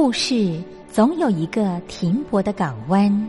故事总有一个停泊的港湾。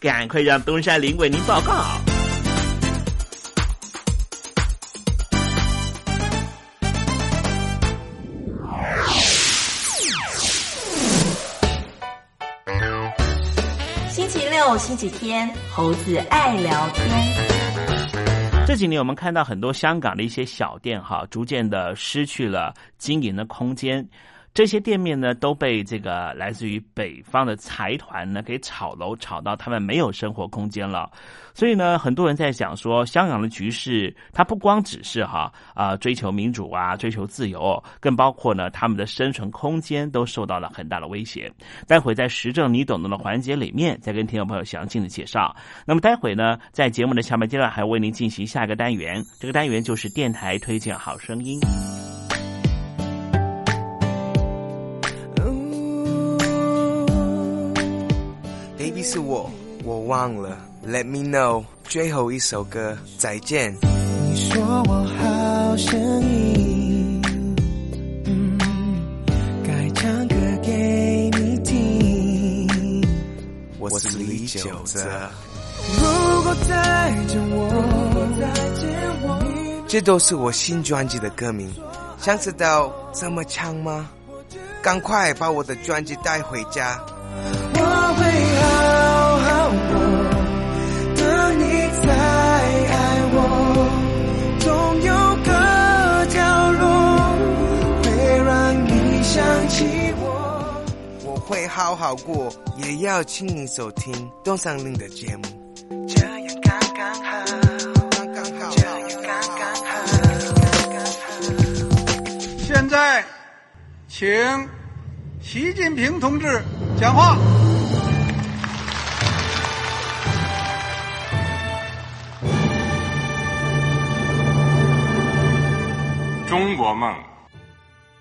赶快让东山林为您报告。星期六、星期天，猴子爱聊天。这几年我们看到很多香港的一些小店哈，逐渐的失去了经营的空间。这些店面呢，都被这个来自于北方的财团呢给炒楼，炒到他们没有生活空间了。所以呢，很多人在想说，香港的局势，它不光只是哈啊追求民主啊，追求自由，更包括呢他们的生存空间都受到了很大的威胁。待会在时政你懂得的环节里面，再跟听众朋友详尽的介绍。那么待会呢，在节目的下半阶段，还为您进行下一个单元，这个单元就是电台推荐好声音。是我，我忘了。Let me know，最后一首歌，再见。你说我好声音，嗯，该唱歌给你听。我是李玖泽。如果再见我，再见我，这都是我新专辑的歌名。想知道怎么唱吗？赶快把我的专辑带回家。起我。我会好好过，也要请你收听东山林的节目。这样刚刚好，刚刚好，这样刚刚好，刚刚好。现在，请习近平同志讲话。中国梦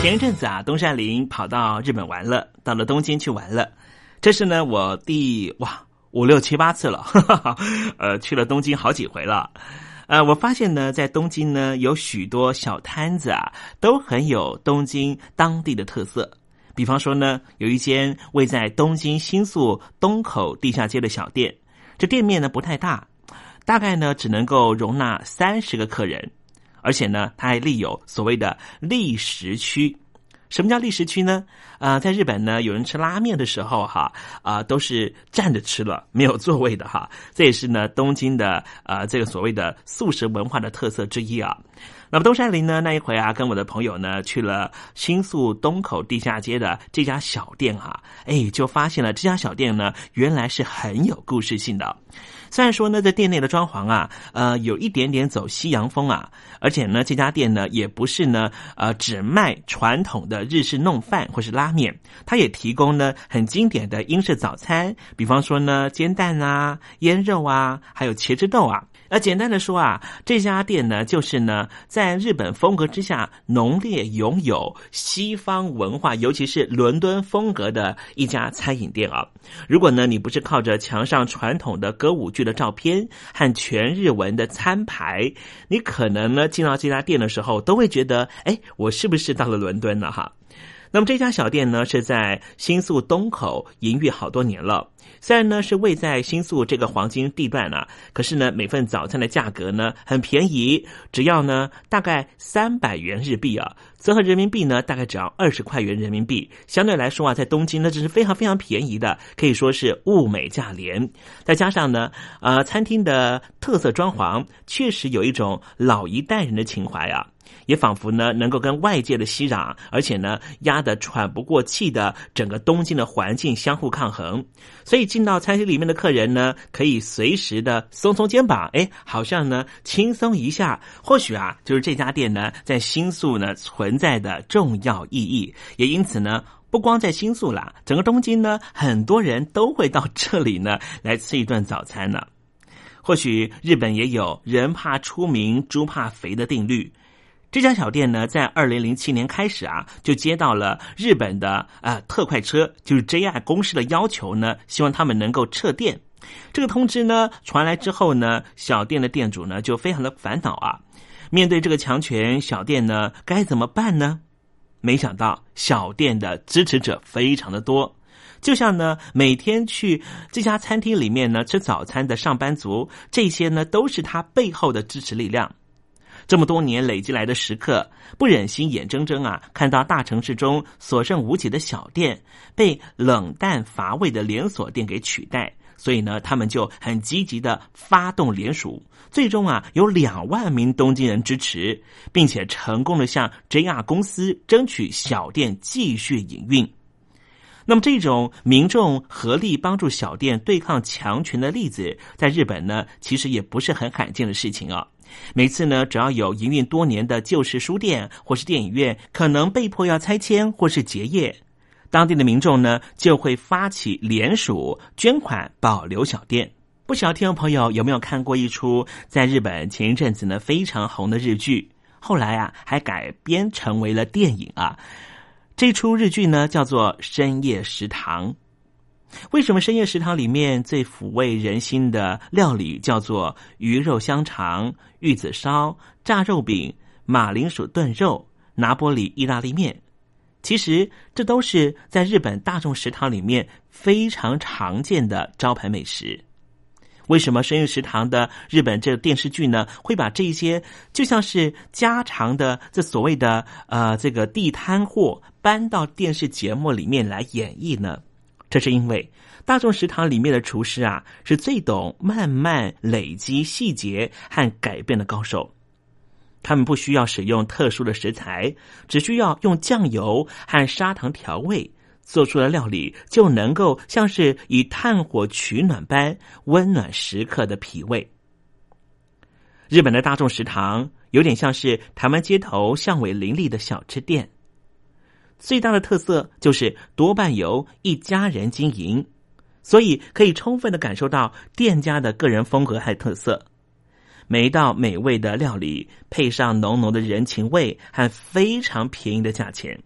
前一阵子啊，东山林跑到日本玩了，到了东京去玩了。这是呢，我第哇五六七八次了，哈 哈呃，去了东京好几回了。呃，我发现呢，在东京呢，有许多小摊子啊，都很有东京当地的特色。比方说呢，有一间位在东京新宿东口地下街的小店，这店面呢不太大，大概呢只能够容纳三十个客人，而且呢，它还立有所谓的立食区。什么叫立食区呢？啊，在日本呢，有人吃拉面的时候，哈啊，都是站着吃了，没有座位的哈。这也是呢，东京的啊，这个所谓的素食文化的特色之一啊。那么东山林呢，那一回啊，跟我的朋友呢，去了新宿东口地下街的这家小店哈，哎，就发现了这家小店呢，原来是很有故事性的。虽然说呢，在店内的装潢啊，呃，有一点点走西洋风啊，而且呢，这家店呢，也不是呢，呃，只卖传统的日式弄饭或是拉面，它也提供呢很经典的英式早餐，比方说呢，煎蛋啊、腌肉啊，还有茄汁豆啊。那简单的说啊，这家店呢，就是呢，在日本风格之下浓烈拥有西方文化，尤其是伦敦风格的一家餐饮店啊。如果呢，你不是靠着墙上传统的歌舞剧的照片和全日文的餐牌，你可能呢进到这家店的时候，都会觉得，哎，我是不是到了伦敦了哈？那么这家小店呢，是在新宿东口营业好多年了。虽然呢是位在新宿这个黄金地段呢，可是呢每份早餐的价格呢很便宜，只要呢大概三百元日币啊，折合人民币呢大概只要二十块元人民币。相对来说啊，在东京呢这是非常非常便宜的，可以说是物美价廉。再加上呢，呃，餐厅的特色装潢确实有一种老一代人的情怀啊。也仿佛呢，能够跟外界的熙攘，而且呢压得喘不过气的整个东京的环境相互抗衡。所以进到餐厅里面的客人呢，可以随时的松松肩膀，哎，好像呢轻松一下。或许啊，就是这家店呢在新宿呢存在的重要意义。也因此呢，不光在新宿啦，整个东京呢，很多人都会到这里呢来吃一顿早餐呢。或许日本也有人怕出名，猪怕肥的定律。这家小店呢，在二零零七年开始啊，就接到了日本的啊特快车，就是 JR 公司的要求呢，希望他们能够撤店。这个通知呢传来之后呢，小店的店主呢就非常的烦恼啊。面对这个强权，小店呢该怎么办呢？没想到小店的支持者非常的多，就像呢每天去这家餐厅里面呢吃早餐的上班族，这些呢都是他背后的支持力量。这么多年累积来的食客不忍心眼睁睁啊看到大城市中所剩无几的小店被冷淡乏味的连锁店给取代，所以呢，他们就很积极的发动联署，最终啊有两万名东京人支持，并且成功的向 JR 公司争取小店继续营运。那么这种民众合力帮助小店对抗强权的例子，在日本呢，其实也不是很罕见的事情啊。每次呢，只要有营运多年的旧式书店或是电影院可能被迫要拆迁或是结业，当地的民众呢就会发起联署捐款保留小店。不晓得听众朋友有没有看过一出在日本前一阵子呢非常红的日剧，后来啊还改编成为了电影啊。这出日剧呢叫做《深夜食堂》。为什么深夜食堂里面最抚慰人心的料理叫做鱼肉香肠、玉子烧、炸肉饼、马铃薯炖肉、拿玻里意大利面？其实这都是在日本大众食堂里面非常常见的招牌美食。为什么深夜食堂的日本这电视剧呢，会把这些就像是家常的这所谓的呃这个地摊货搬到电视节目里面来演绎呢？这是因为大众食堂里面的厨师啊，是最懂慢慢累积细节和改变的高手。他们不需要使用特殊的食材，只需要用酱油和砂糖调味，做出的料理就能够像是以炭火取暖般温暖食客的脾胃。日本的大众食堂有点像是台湾街头巷尾林立的小吃店。最大的特色就是多半由一家人经营，所以可以充分的感受到店家的个人风格和特色。每一道美味的料理配上浓浓的人情味和非常便宜的价钱，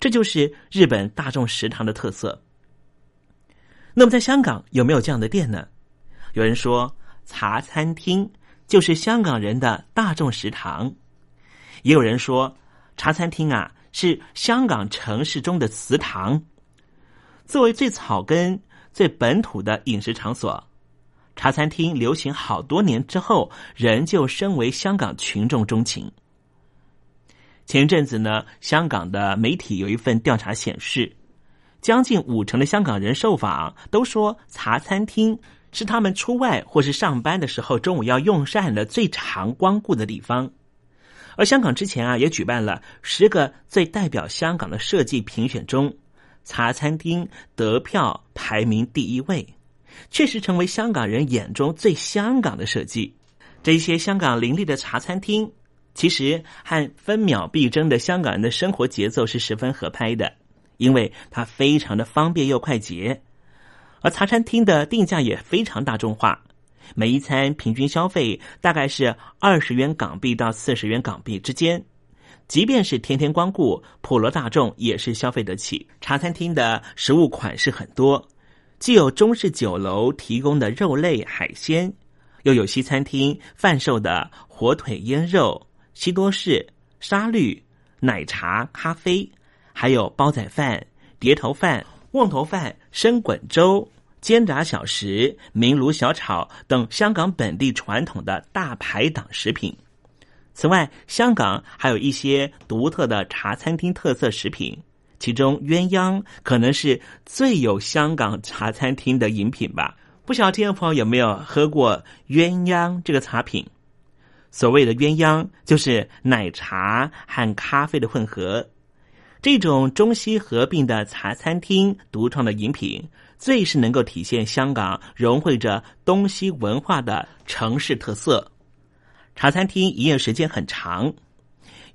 这就是日本大众食堂的特色。那么在香港有没有这样的店呢？有人说茶餐厅就是香港人的大众食堂，也有人说茶餐厅啊。是香港城市中的祠堂，作为最草根、最本土的饮食场所，茶餐厅流行好多年之后，仍旧身为香港群众钟情。前阵子呢，香港的媒体有一份调查显示，将近五成的香港人受访都说，茶餐厅是他们出外或是上班的时候中午要用膳的最常光顾的地方。而香港之前啊，也举办了十个最代表香港的设计评选中，茶餐厅得票排名第一位。确实成为香港人眼中最香港的设计。这些香港林立的茶餐厅，其实和分秒必争的香港人的生活节奏是十分合拍的，因为它非常的方便又快捷。而茶餐厅的定价也非常大众化，每一餐平均消费大概是二十元港币到四十元港币之间。即便是天天光顾，普罗大众也是消费得起。茶餐厅的食物款式很多。既有中式酒楼提供的肉类海鲜，又有西餐厅贩售的火腿腌肉、西多士、沙律、奶茶、咖啡，还有煲仔饭、碟头饭、瓮头饭、生滚粥、煎炸小食、明炉小炒等香港本地传统的大排档食品。此外，香港还有一些独特的茶餐厅特色食品。其中鸳鸯可能是最有香港茶餐厅的饮品吧？不晓得听众朋友有没有喝过鸳鸯这个茶品？所谓的鸳鸯就是奶茶和咖啡的混合，这种中西合并的茶餐厅独创的饮品，最是能够体现香港融汇着东西文化的城市特色。茶餐厅营业时间很长。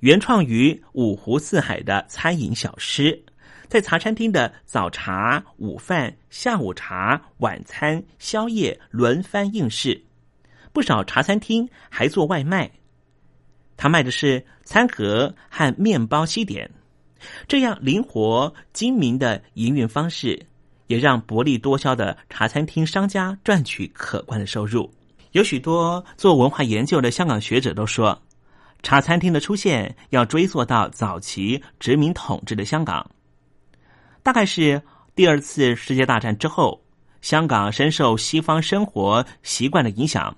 原创于五湖四海的餐饮小吃，在茶餐厅的早茶、午饭、下午茶、晚餐、宵夜轮番应试。不少茶餐厅还做外卖，他卖的是餐盒和面包西点。这样灵活精明的营运方式，也让薄利多销的茶餐厅商家赚取可观的收入。有许多做文化研究的香港学者都说。茶餐厅的出现要追溯到早期殖民统治的香港，大概是第二次世界大战之后，香港深受西方生活习惯的影响，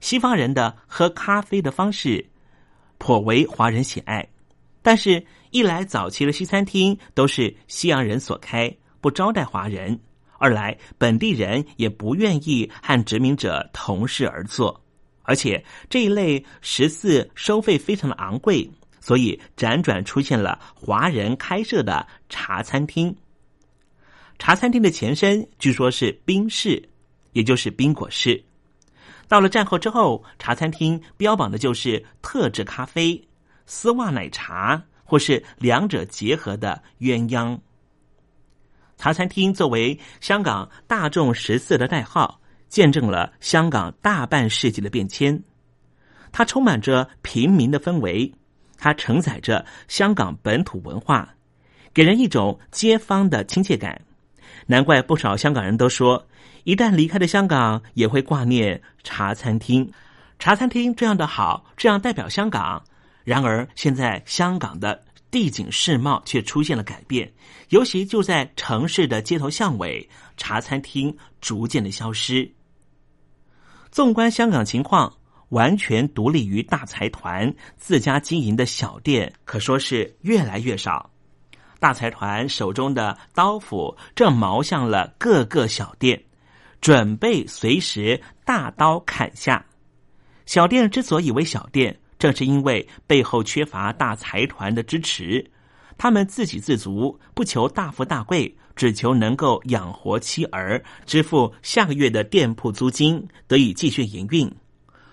西方人的喝咖啡的方式颇为华人喜爱。但是，一来早期的西餐厅都是西洋人所开，不招待华人；二来本地人也不愿意和殖民者同室而坐。而且这一类食肆收费非常的昂贵，所以辗转出现了华人开设的茶餐厅。茶餐厅的前身据说是冰室，也就是冰果室。到了战后之后，茶餐厅标榜的就是特制咖啡、丝袜奶茶，或是两者结合的鸳鸯。茶餐厅作为香港大众食肆的代号。见证了香港大半世纪的变迁，它充满着平民的氛围，它承载着香港本土文化，给人一种街坊的亲切感。难怪不少香港人都说，一旦离开了香港，也会挂念茶餐厅。茶餐厅这样的好，这样代表香港。然而，现在香港的地景世貌却出现了改变，尤其就在城市的街头巷尾，茶餐厅逐渐的消失。纵观香港情况，完全独立于大财团自家经营的小店，可说是越来越少。大财团手中的刀斧正矛向了各个小店，准备随时大刀砍下。小店之所以为小店，正是因为背后缺乏大财团的支持，他们自给自足，不求大富大贵。只求能够养活妻儿，支付下个月的店铺租金，得以继续营运。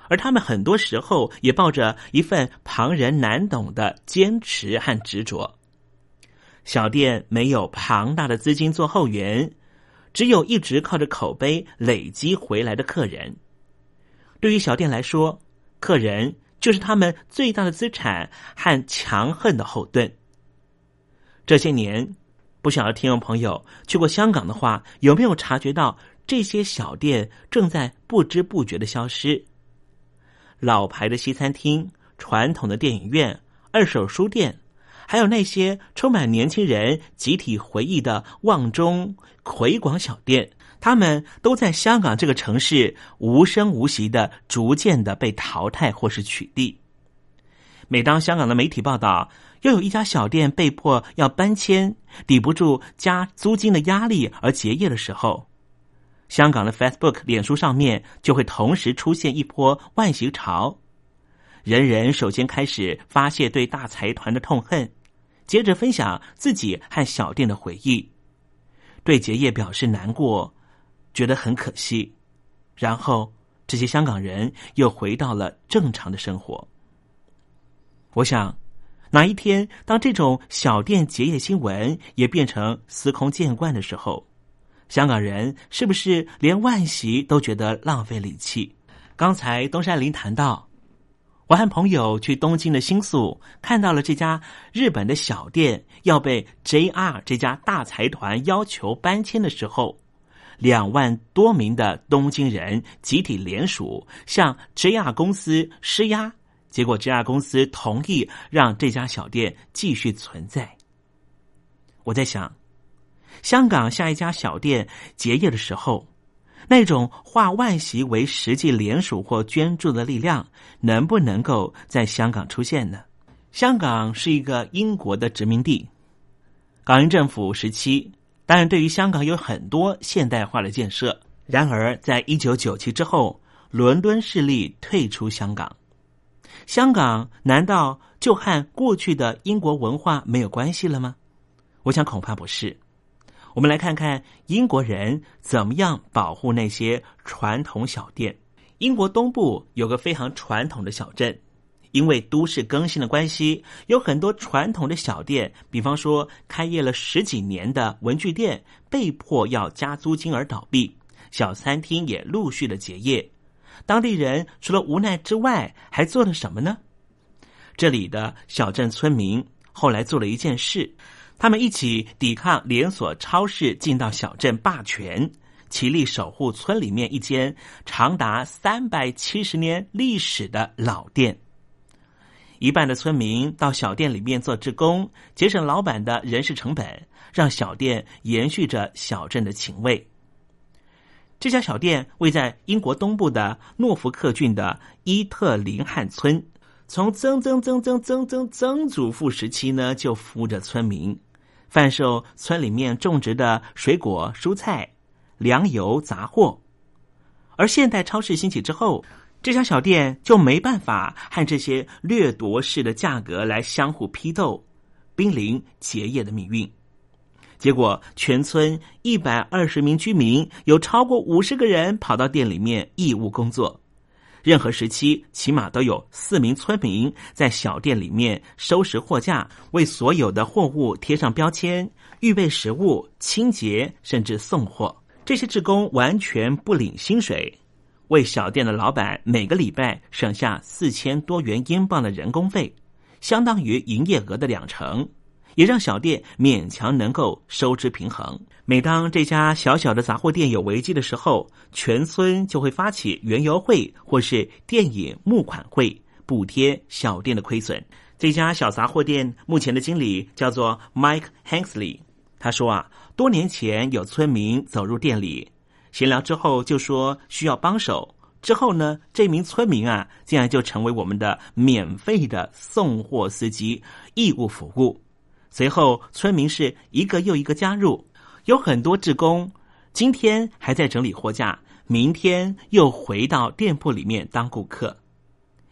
而他们很多时候也抱着一份旁人难懂的坚持和执着。小店没有庞大的资金做后援，只有一直靠着口碑累积回来的客人。对于小店来说，客人就是他们最大的资产和强横的后盾。这些年。不晓得听众朋友去过香港的话，有没有察觉到这些小店正在不知不觉的消失？老牌的西餐厅、传统的电影院、二手书店，还有那些充满年轻人集体回忆的旺中、葵广小店，他们都在香港这个城市无声无息的逐渐的被淘汰或是取缔。每当香港的媒体报道又有一家小店被迫要搬迁，抵不住加租金的压力而结业的时候，香港的 Facebook、脸书上面就会同时出现一波万形潮。人人首先开始发泄对大财团的痛恨，接着分享自己和小店的回忆，对结业表示难过，觉得很可惜。然后这些香港人又回到了正常的生活。我想，哪一天当这种小店结业新闻也变成司空见惯的时候，香港人是不是连万喜都觉得浪费力气？刚才东山林谈到，我和朋友去东京的新宿，看到了这家日本的小店要被 JR 这家大财团要求搬迁的时候，两万多名的东京人集体联署向 JR 公司施压。结果，JR 公司同意让这家小店继续存在。我在想，香港下一家小店结业的时候，那种化万喜为实际联署或捐助的力量，能不能够在香港出现呢？香港是一个英国的殖民地，港英政府时期，当然对于香港有很多现代化的建设。然而，在一九九七之后，伦敦势力退出香港。香港难道就和过去的英国文化没有关系了吗？我想恐怕不是。我们来看看英国人怎么样保护那些传统小店。英国东部有个非常传统的小镇，因为都市更新的关系，有很多传统的小店，比方说开业了十几年的文具店，被迫要加租金而倒闭；小餐厅也陆续的结业。当地人除了无奈之外，还做了什么呢？这里的小镇村民后来做了一件事，他们一起抵抗连锁超市进到小镇霸权，齐力守护村里面一间长达三百七十年历史的老店。一半的村民到小店里面做职工，节省老板的人事成本，让小店延续着小镇的情味。这家小店位在英国东部的诺福克郡的伊特林汉村，从曾曾曾曾曾曾曾祖父时期呢就服务着村民，贩售村里面种植的水果、蔬菜、粮油、杂货。而现代超市兴起之后，这家小店就没办法和这些掠夺式的价格来相互批斗，濒临结业的命运。结果，全村一百二十名居民有超过五十个人跑到店里面义务工作。任何时期，起码都有四名村民在小店里面收拾货架，为所有的货物贴上标签，预备食物、清洁，甚至送货。这些职工完全不领薪水，为小店的老板每个礼拜省下四千多元英镑的人工费，相当于营业额的两成。也让小店勉强能够收支平衡。每当这家小小的杂货店有危机的时候，全村就会发起园游会或是电影募款会，补贴小店的亏损。这家小杂货店目前的经理叫做 Mike Hanksley，他说啊，多年前有村民走入店里闲聊之后，就说需要帮手。之后呢，这名村民啊，竟然就成为我们的免费的送货司机，义务服务。随后，村民是一个又一个加入，有很多职工今天还在整理货架，明天又回到店铺里面当顾客。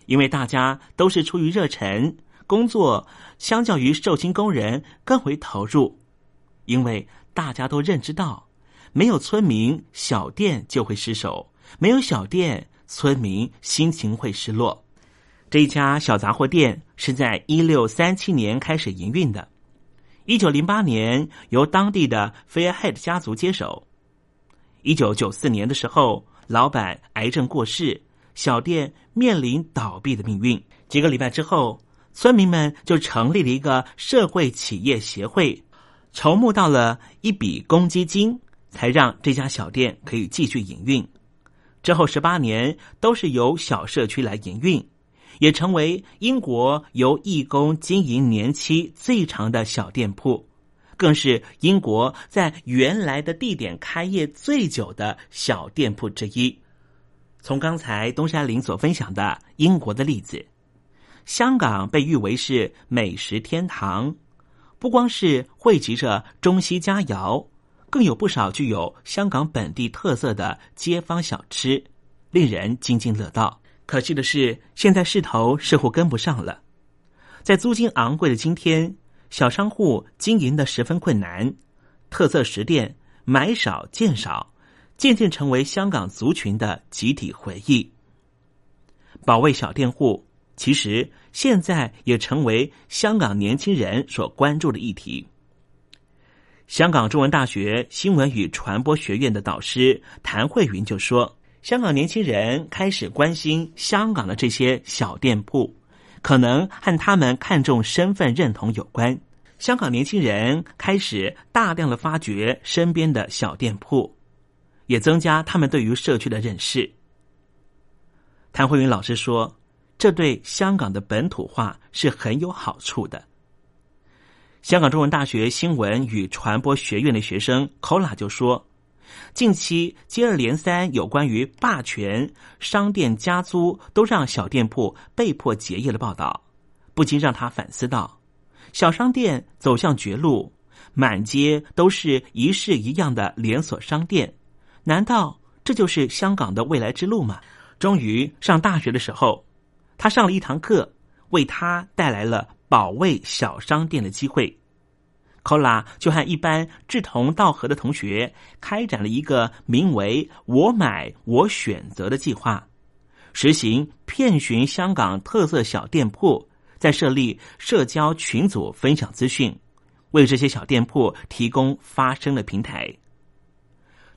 因为大家都是出于热忱，工作相较于受薪工人更为投入。因为大家都认知到，没有村民，小店就会失守；没有小店，村民心情会失落。这一家小杂货店是在一六三七年开始营运的。一九零八年，由当地的 Fairhead 家族接手。一九九四年的时候，老板癌症过世，小店面临倒闭的命运。几个礼拜之后，村民们就成立了一个社会企业协会，筹募到了一笔公积金，才让这家小店可以继续营运。之后十八年都是由小社区来营运。也成为英国由义工经营年期最长的小店铺，更是英国在原来的地点开业最久的小店铺之一。从刚才东山林所分享的英国的例子，香港被誉为是美食天堂，不光是汇集着中西佳肴，更有不少具有香港本地特色的街坊小吃，令人津津乐道。可惜的是，现在势头似乎跟不上了。在租金昂贵的今天，小商户经营的十分困难，特色食店买少见少。渐渐成为香港族群的集体回忆。保卫小店户，其实现在也成为香港年轻人所关注的议题。香港中文大学新闻与传播学院的导师谭慧云就说：“香港年轻人开始关心香港的这些小店铺，可能和他们看重身份认同有关。香港年轻人开始大量的发掘身边的小店铺。”也增加他们对于社区的认识。谭慧云老师说：“这对香港的本土化是很有好处的。”香港中文大学新闻与传播学院的学生 Kola 就说：“近期接二连三有关于霸权、商店加租都让小店铺被迫结业的报道，不禁让他反思到：小商店走向绝路，满街都是一式一样的连锁商店。”难道这就是香港的未来之路吗？终于上大学的时候，他上了一堂课，为他带来了保卫小商店的机会。科拉就和一般志同道合的同学开展了一个名为“我买我选择”的计划，实行遍寻香港特色小店铺，在设立社交群组分享资讯，为这些小店铺提供发声的平台。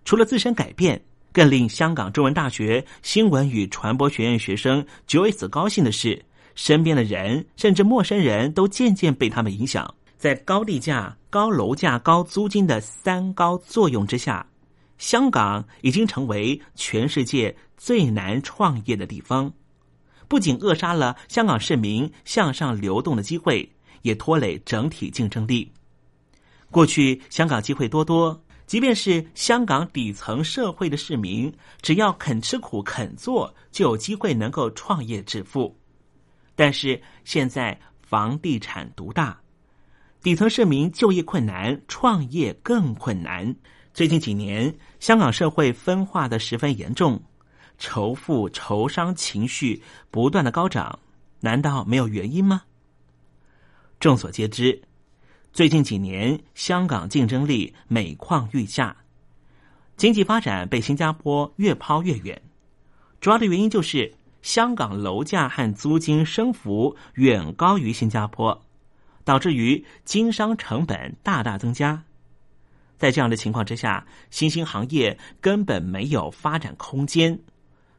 除了自身改变，更令香港中文大学新闻与传播学院学生 Joyce 高兴的是，身边的人甚至陌生人都渐渐被他们影响。在高地价、高楼价、高租金的三高作用之下，香港已经成为全世界最难创业的地方。不仅扼杀了香港市民向上流动的机会，也拖累整体竞争力。过去香港机会多多。即便是香港底层社会的市民，只要肯吃苦、肯做，就有机会能够创业致富。但是现在房地产独大，底层市民就业困难，创业更困难。最近几年，香港社会分化的十分严重，仇富、仇商情绪不断的高涨，难道没有原因吗？众所皆知。最近几年，香港竞争力每况愈下，经济发展被新加坡越抛越远。主要的原因就是香港楼价和租金升幅远高于新加坡，导致于经商成本大大增加。在这样的情况之下，新兴行业根本没有发展空间，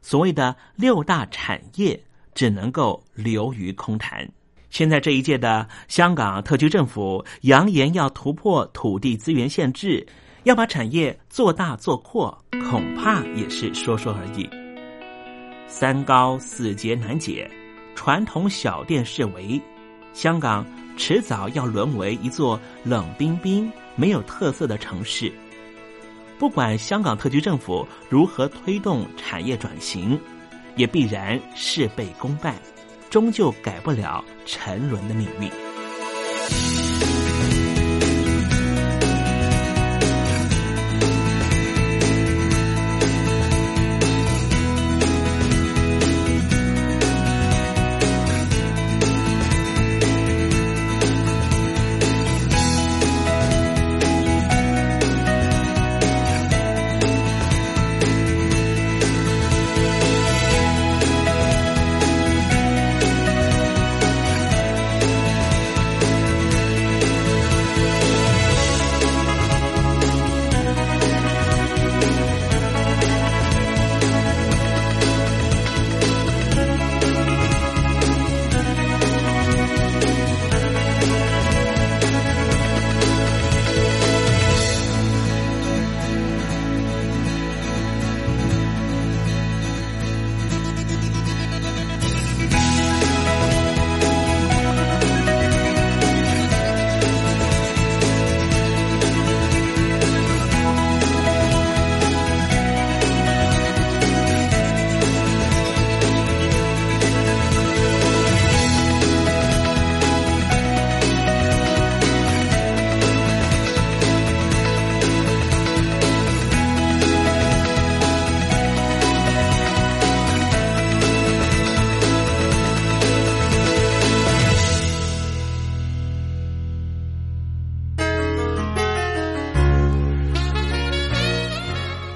所谓的六大产业只能够流于空谈。现在这一届的香港特区政府扬言要突破土地资源限制，要把产业做大做阔，恐怕也是说说而已。三高四节难解，传统小店视为香港迟早要沦为一座冷冰冰、没有特色的城市。不管香港特区政府如何推动产业转型，也必然事倍功半。终究改不了沉沦的命运。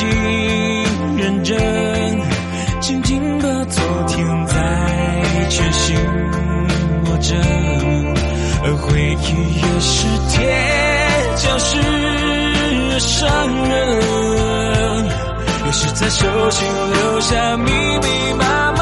经认真，紧紧把昨天再全心握着，而回忆越是甜，就是越伤人，越是在手心留下密密麻。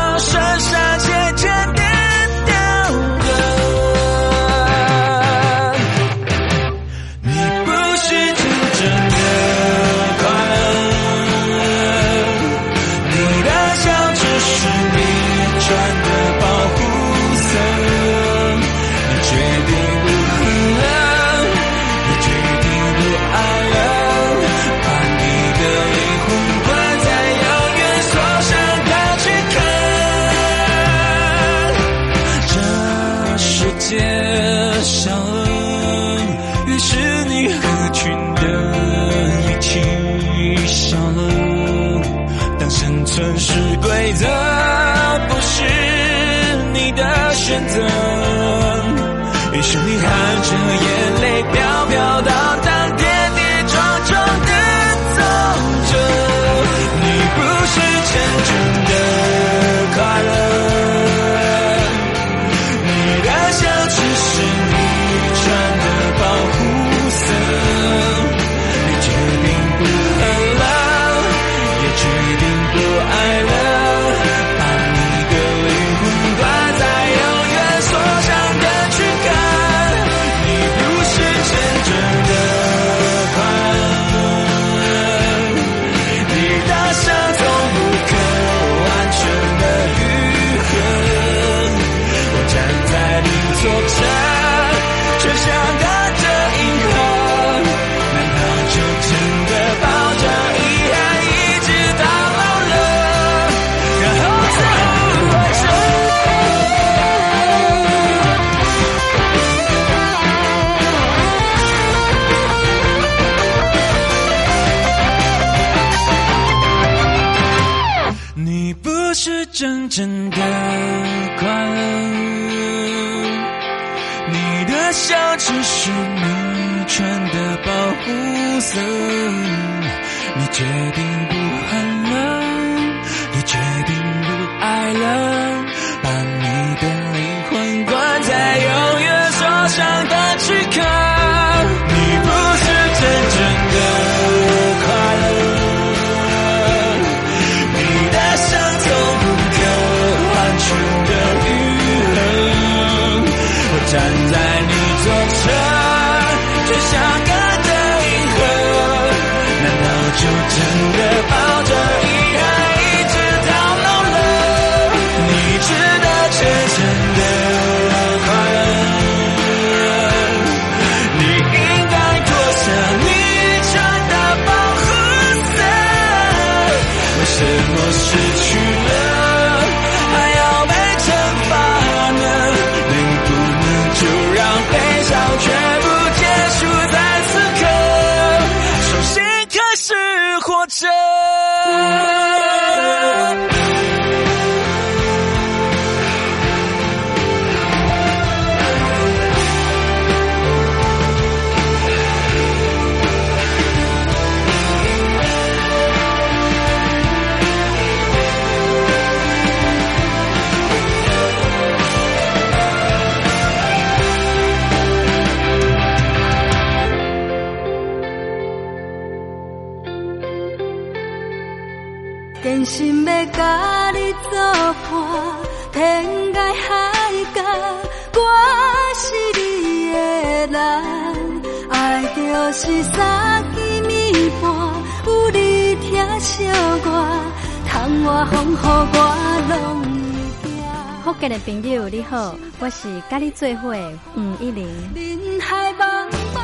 是甲你做伙吴一玲。人海茫茫。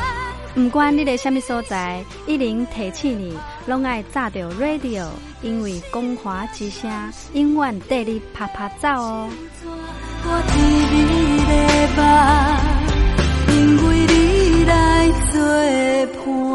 不管你在什么所在，一零提起你，拢爱炸着 radio，因为光华之声永远带你啪啪走哦。因为你来作伴。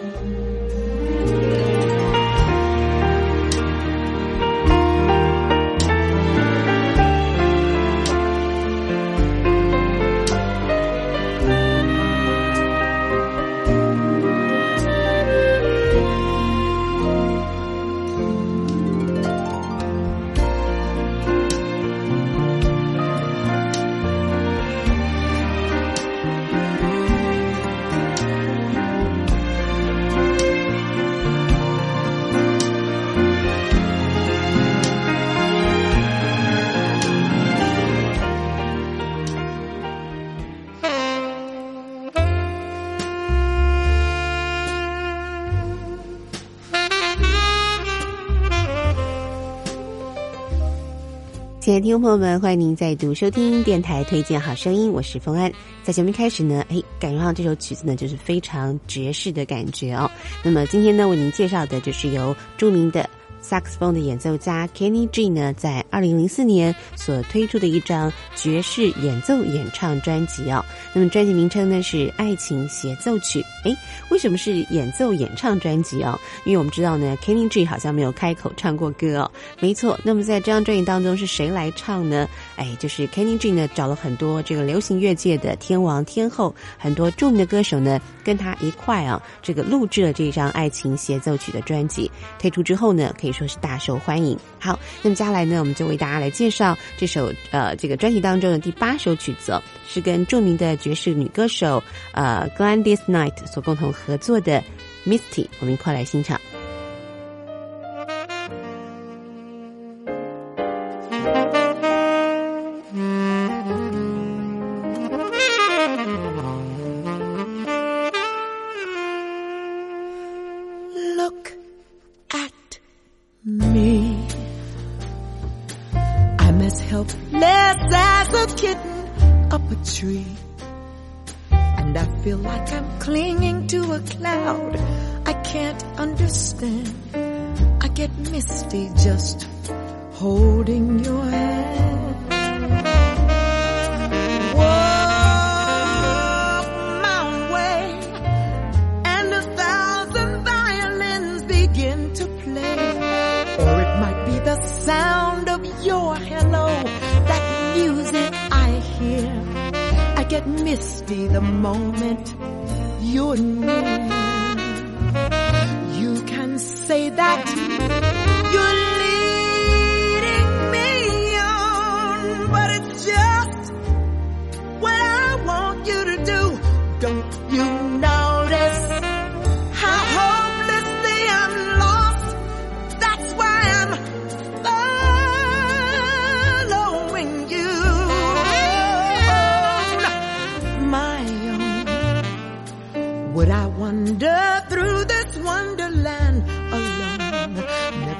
听众朋友们，欢迎您再度收听电台推荐好声音，我是风安。在节目开始呢，哎，感觉上这首曲子呢就是非常爵士的感觉哦。那么今天呢，为您介绍的就是由著名的。萨克斯风的演奏家 Kenny G 呢，在二零零四年所推出的一张爵士演奏演唱专辑哦。那么专辑名称呢是《爱情协奏曲》。诶，为什么是演奏演唱专辑哦？因为我们知道呢，Kenny G 好像没有开口唱过歌哦。没错，那么在这张专辑当中是谁来唱呢？哎，就是 Kenny G 呢找了很多这个流行乐界的天王天后，很多著名的歌手呢跟他一块啊，这个录制了这张《爱情协奏曲》的专辑。推出之后呢，可以。说是大受欢迎。好，那么接下来呢，我们就为大家来介绍这首呃这个专辑当中的第八首曲子，是跟著名的爵士女歌手呃 Glendys Knight 所共同合作的 Misty，我们一块来欣赏。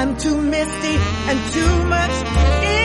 I'm too misty and too much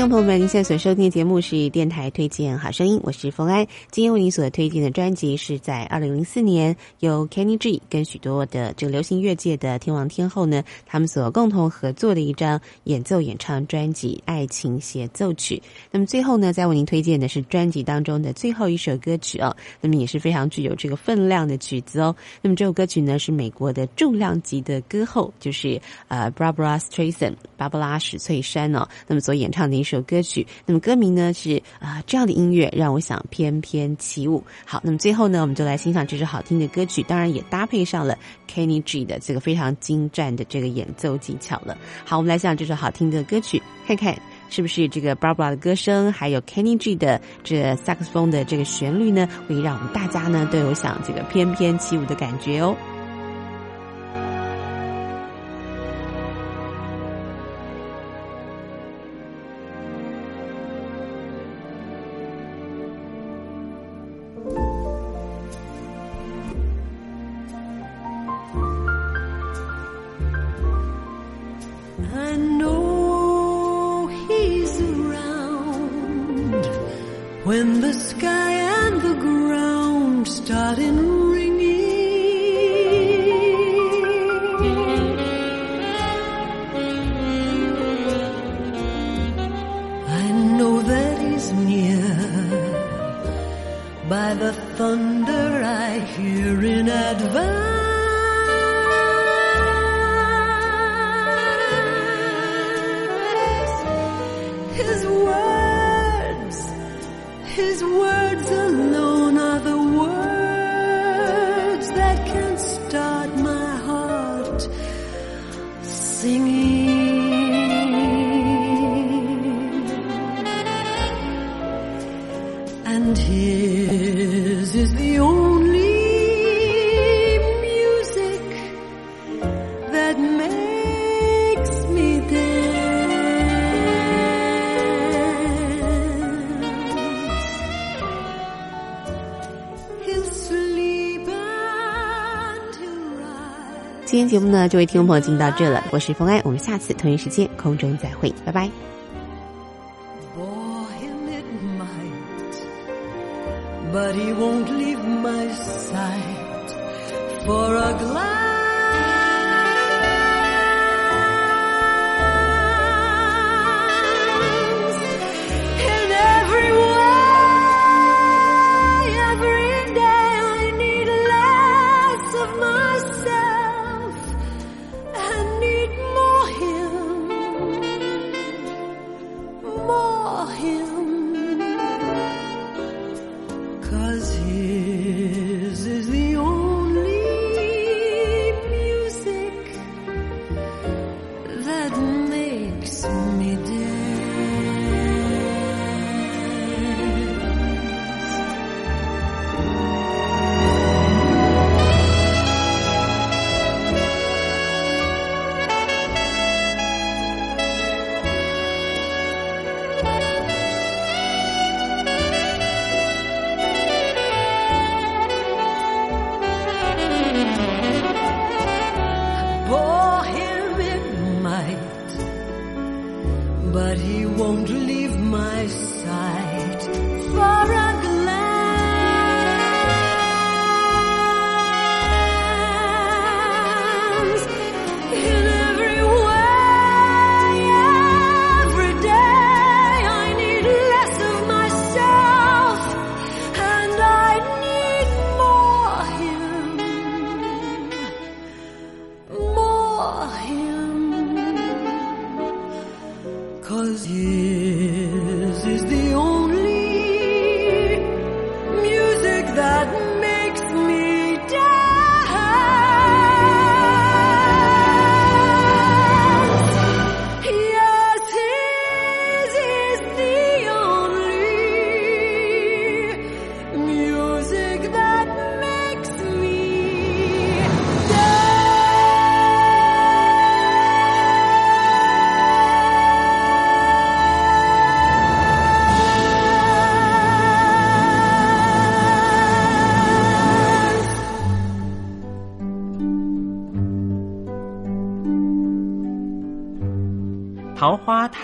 听众朋友们，您现在所收听的节目是电台推荐好声音，我是冯安。今天为您所推荐的专辑是在二零零四年由 Kenny G 跟许多的这个流行乐界的天王天后呢，他们所共同合作的一张演奏演唱专辑《爱情协奏曲》。那么最后呢，再为您推荐的是专辑当中的最后一首歌曲哦，那么也是非常具有这个分量的曲子哦。那么这首歌曲呢是美国的重量级的歌后，就是呃 Barbara Streisand 芭芭拉史翠珊哦，那么所演唱的一首首歌曲。那么歌名呢是啊、这样的音乐让我想翩翩起舞。好，那么最后呢，我们就来欣赏这首好听的歌曲，当然也搭配上了 Kenny G 的这个非常精湛的这个演奏技巧了。好，我们来欣赏这首好听的歌曲，看看。是不是这个 Barbara 的歌声，还有 Kenny G 的这萨克斯风的这个旋律呢，会让我们大家呢都有想这个翩翩起舞的感觉哦。那，这位听众朋友进到这了，我是冯安，我们下次同一时间空中再会，拜拜。